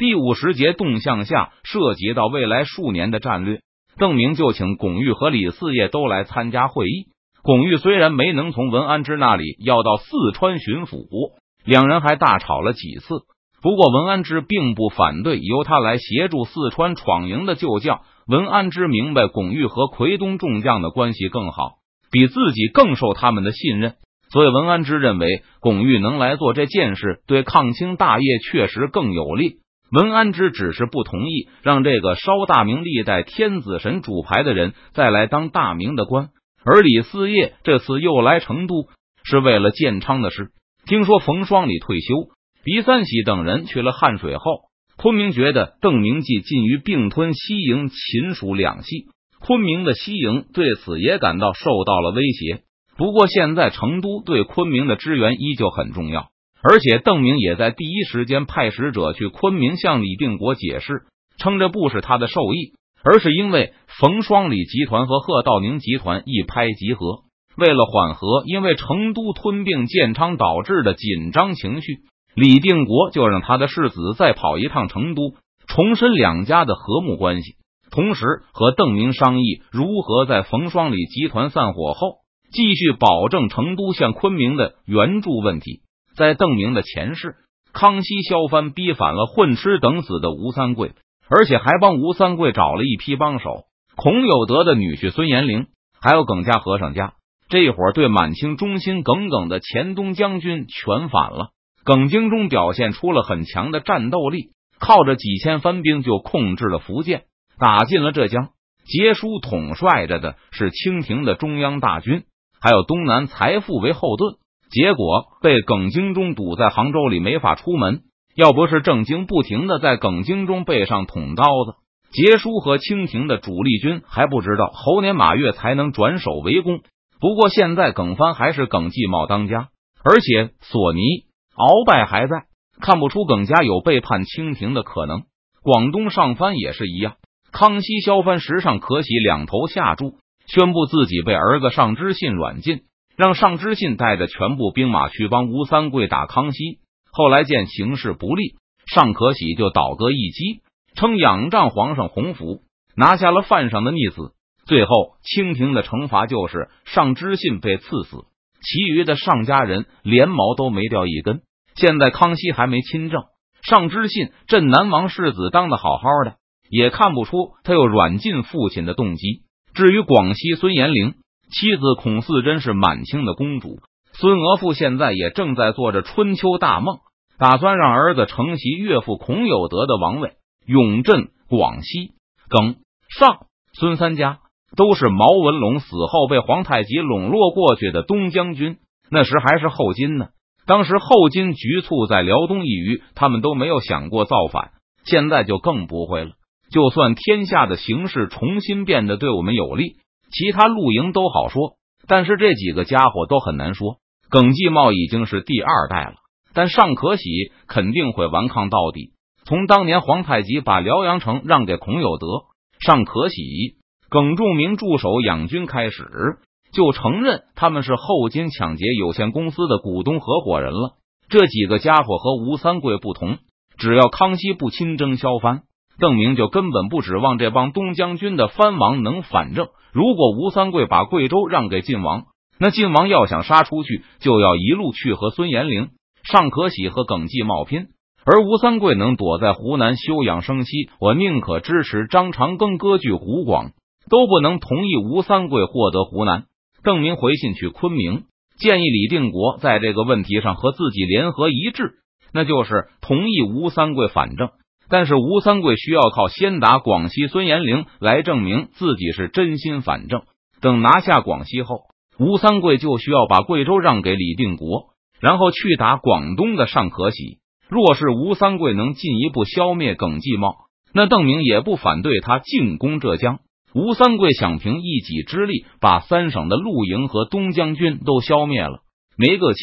第五十节动向下，涉及到未来数年的战略。邓明就请巩玉和李四业都来参加会议。巩玉虽然没能从文安之那里要到四川巡抚，两人还大吵了几次。不过文安之并不反对由他来协助四川闯营的旧将。文安之明白巩玉和奎东众将的关系更好，比自己更受他们的信任，所以文安之认为巩玉能来做这件事，对抗清大业确实更有利。文安之只是不同意让这个烧大明历代天子神主牌的人再来当大明的官，而李四业这次又来成都是为了建昌的事。听说冯双礼退休，狄三喜等人去了汉水后，昆明觉得邓明记近于并吞西营、秦蜀两系，昆明的西营对此也感到受到了威胁。不过现在成都对昆明的支援依旧很重要。而且邓明也在第一时间派使者去昆明向李定国解释，称这不是他的授意，而是因为冯双礼集团和贺道宁集团一拍即合。为了缓和因为成都吞并建昌导致的紧张情绪，李定国就让他的世子再跑一趟成都，重申两家的和睦关系，同时和邓明商议如何在冯双礼集团散伙后，继续保证成都向昆明的援助问题。在邓明的前世，康熙削藩逼反了混吃等死的吴三桂，而且还帮吴三桂找了一批帮手。孔有德的女婿孙延龄，还有耿家和尚家，这会儿对满清忠心耿耿的前东将军全反了。耿精忠表现出了很强的战斗力，靠着几千番兵就控制了福建，打进了浙江。杰叔统帅着的是清廷的中央大军，还有东南财富为后盾。结果被耿精忠堵在杭州里，没法出门。要不是郑经不停的在耿精忠背上捅刀子，杰叔和清廷的主力军还不知道猴年马月才能转守为攻。不过现在耿帆还是耿继茂当家，而且索尼、鳌拜还在，看不出耿家有背叛清廷的可能。广东上藩也是一样，康熙削藩时，上可喜两头下注，宣布自己被儿子上知信软禁。让尚知信带着全部兵马去帮吴三桂打康熙。后来见形势不利，尚可喜就倒戈一击，称仰仗皇上洪福，拿下了犯上的逆子。最后，清廷的惩罚就是尚知信被赐死，其余的尚家人连毛都没掉一根。现在康熙还没亲政，尚知信镇南王世子当的好好的，也看不出他有软禁父亲的动机。至于广西孙延龄。妻子孔四贞是满清的公主，孙娥父现在也正在做着春秋大梦，打算让儿子承袭岳父孔有德的王位，永镇广西。耿尚孙三家都是毛文龙死后被皇太极笼络过去的东将军，那时还是后金呢。当时后金局促在辽东一隅，他们都没有想过造反，现在就更不会了。就算天下的形势重新变得对我们有利。其他露营都好说，但是这几个家伙都很难说。耿继茂已经是第二代了，但尚可喜肯定会顽抗到底。从当年皇太极把辽阳城让给孔有德，尚可喜、耿仲明驻守养军开始，就承认他们是后金抢劫有限公司的股东合伙人了。这几个家伙和吴三桂不同，只要康熙不亲征削藩。邓明就根本不指望这帮东将军的藩王能反正。如果吴三桂把贵州让给晋王，那晋王要想杀出去，就要一路去和孙延龄、尚可喜和耿继茂拼。而吴三桂能躲在湖南休养生息，我宁可支持张长庚割据湖广，都不能同意吴三桂获得湖南。邓明回信去昆明，建议李定国在这个问题上和自己联合一致，那就是同意吴三桂反正。但是吴三桂需要靠先打广西孙延龄来证明自己是真心反正。等拿下广西后，吴三桂就需要把贵州让给李定国，然后去打广东的尚可喜。若是吴三桂能进一步消灭耿继茂，那邓明也不反对他进攻浙江。吴三桂想凭一己之力把三省的陆营和东将军都消灭了，没个七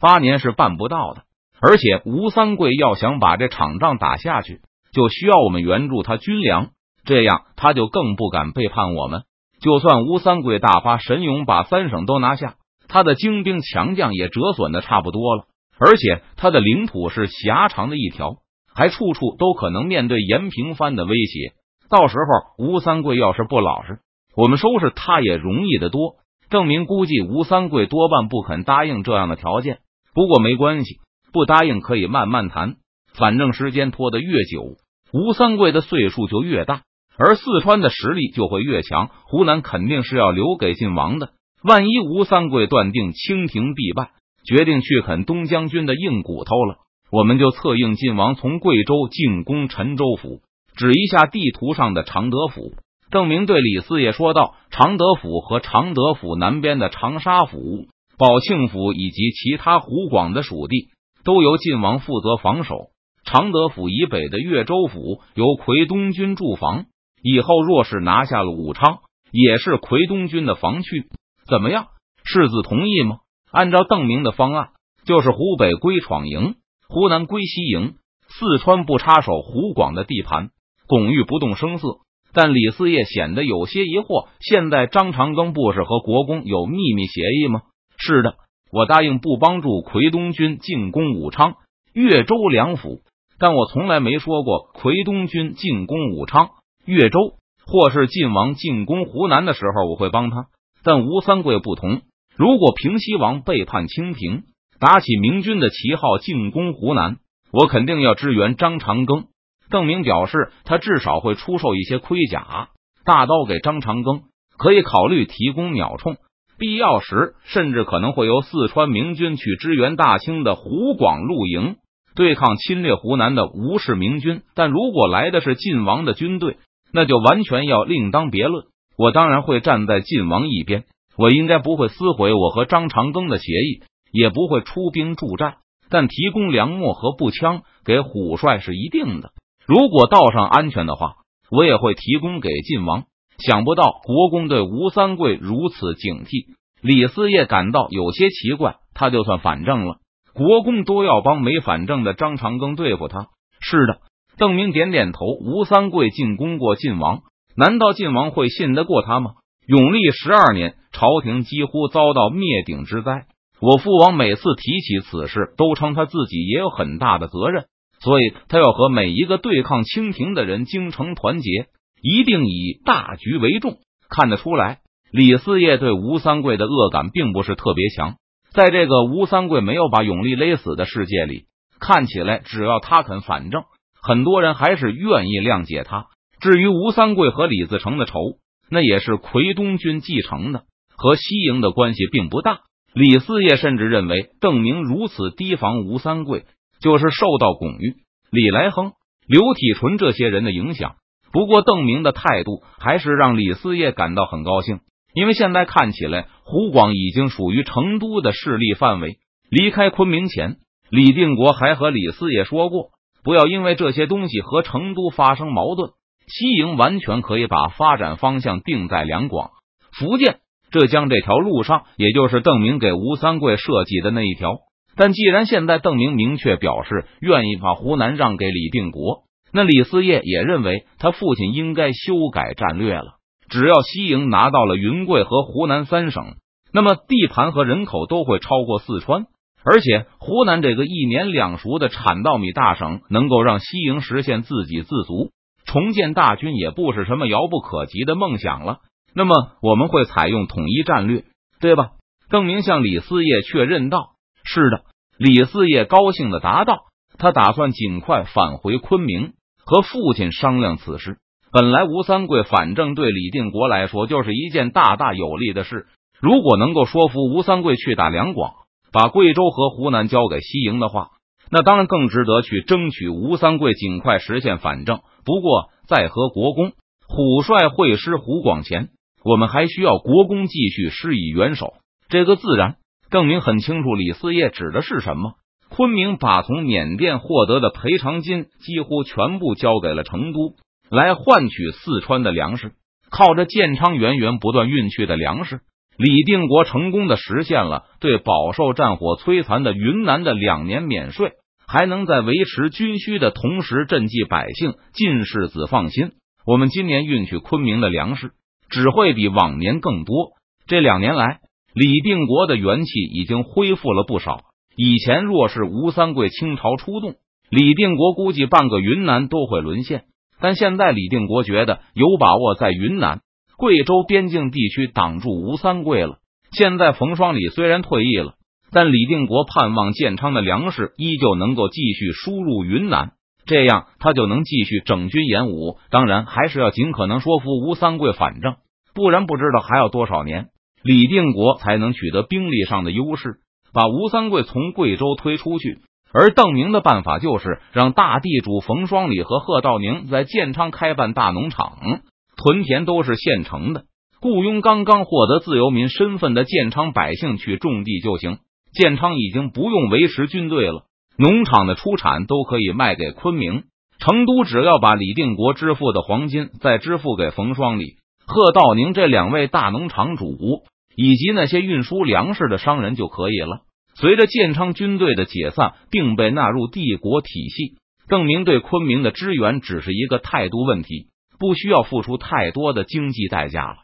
八年是办不到的。而且吴三桂要想把这场仗打下去，就需要我们援助他军粮，这样他就更不敢背叛我们。就算吴三桂大发神勇把三省都拿下，他的精兵强将也折损的差不多了。而且他的领土是狭长的一条，还处处都可能面对延平藩的威胁。到时候吴三桂要是不老实，我们收拾他也容易的多。郑明估计吴三桂多半不肯答应这样的条件，不过没关系，不答应可以慢慢谈。反正时间拖得越久，吴三桂的岁数就越大，而四川的实力就会越强。湖南肯定是要留给晋王的。万一吴三桂断定清廷必败，决定去啃东将军的硬骨头了，我们就策应晋王从贵州进攻陈州府。指一下地图上的常德府，郑明对李四爷说道：“常德府和常德府南边的长沙府、宝庆府以及其他湖广的属地，都由晋王负责防守。常德府以北的岳州府由奎东军驻防。以后若是拿下了武昌，也是奎东军的防区。怎么样？世子同意吗？按照邓明的方案，就是湖北归闯营，湖南归西营，四川不插手湖广的地盘。”巩玉不动声色，但李四爷显得有些疑惑。现在张长庚不是和国公有秘密协议吗？是的，我答应不帮助奎东军进攻武昌、岳州两府，但我从来没说过奎东军进攻武昌、岳州，或是晋王进攻湖南的时候我会帮他。但吴三桂不同，如果平西王背叛清廷，打起明军的旗号进攻湖南，我肯定要支援张长庚。邓明表示，他至少会出售一些盔甲、大刀给张长庚，可以考虑提供鸟铳，必要时甚至可能会由四川明军去支援大清的湖广陆营，对抗侵略湖南的吴氏明军。但如果来的是晋王的军队，那就完全要另当别论。我当然会站在晋王一边，我应该不会撕毁我和张长庚的协议，也不会出兵助战，但提供粮秣和步枪给虎帅是一定的。如果道上安全的话，我也会提供给晋王。想不到国公对吴三桂如此警惕，李四业感到有些奇怪。他就算反正了，国公都要帮没反正的张长庚对付他。是的，邓明点点头。吴三桂进攻过晋王，难道晋王会信得过他吗？永历十二年，朝廷几乎遭到灭顶之灾。我父王每次提起此事，都称他自己也有很大的责任。所以，他要和每一个对抗清廷的人精诚团结，一定以大局为重。看得出来，李四爷对吴三桂的恶感并不是特别强。在这个吴三桂没有把永历勒死的世界里，看起来只要他肯反正，很多人还是愿意谅解他。至于吴三桂和李自成的仇，那也是奎东军继承的，和西营的关系并不大。李四爷甚至认为，邓明如此提防吴三桂。就是受到巩玉、李来亨、刘体纯这些人的影响。不过邓明的态度还是让李四业感到很高兴，因为现在看起来湖广已经属于成都的势力范围。离开昆明前，李定国还和李四业说过，不要因为这些东西和成都发生矛盾。西营完全可以把发展方向定在两广、福建、浙江这条路上，也就是邓明给吴三桂设计的那一条。但既然现在邓明明确表示愿意把湖南让给李定国，那李思业也认为他父亲应该修改战略了。只要西营拿到了云贵和湖南三省，那么地盘和人口都会超过四川，而且湖南这个一年两熟的产稻米大省，能够让西营实现自给自足，重建大军也不是什么遥不可及的梦想了。那么我们会采用统一战略，对吧？邓明向李四业确认道。是的，李四业高兴的答道：“他打算尽快返回昆明，和父亲商量此事。本来吴三桂反正对李定国来说就是一件大大有利的事。如果能够说服吴三桂去打两广，把贵州和湖南交给西营的话，那当然更值得去争取吴三桂尽快实现反正。不过，在和国公、虎帅会师湖广前，我们还需要国公继续施以援手。这个自然。”郑明很清楚李四业指的是什么。昆明把从缅甸获得的赔偿金几乎全部交给了成都，来换取四川的粮食。靠着建昌源源不断运去的粮食，李定国成功的实现了对饱受战火摧残的云南的两年免税，还能在维持军需的同时赈济百姓。晋世子放心，我们今年运去昆明的粮食只会比往年更多。这两年来。李定国的元气已经恢复了不少。以前若是吴三桂倾巢出动，李定国估计半个云南都会沦陷。但现在李定国觉得有把握在云南、贵州边境地区挡住吴三桂了。现在冯双礼虽然退役了，但李定国盼望建昌的粮食依旧能够继续输入云南，这样他就能继续整军演武。当然，还是要尽可能说服吴三桂反正，不然不知道还要多少年，李定国才能取得兵力上的优势，把吴三桂从贵州推出去。而邓明的办法就是让大地主冯双礼和贺道宁在建昌开办大农场，屯田都是现成的，雇佣刚刚获得自由民身份的建昌百姓去种地就行。建昌已经不用维持军队了，农场的出产都可以卖给昆明、成都，只要把李定国支付的黄金再支付给冯双礼、贺道宁这两位大农场主以及那些运输粮食的商人就可以了。随着建昌军队的解散，并被纳入帝国体系，邓明对昆明的支援只是一个态度问题，不需要付出太多的经济代价了。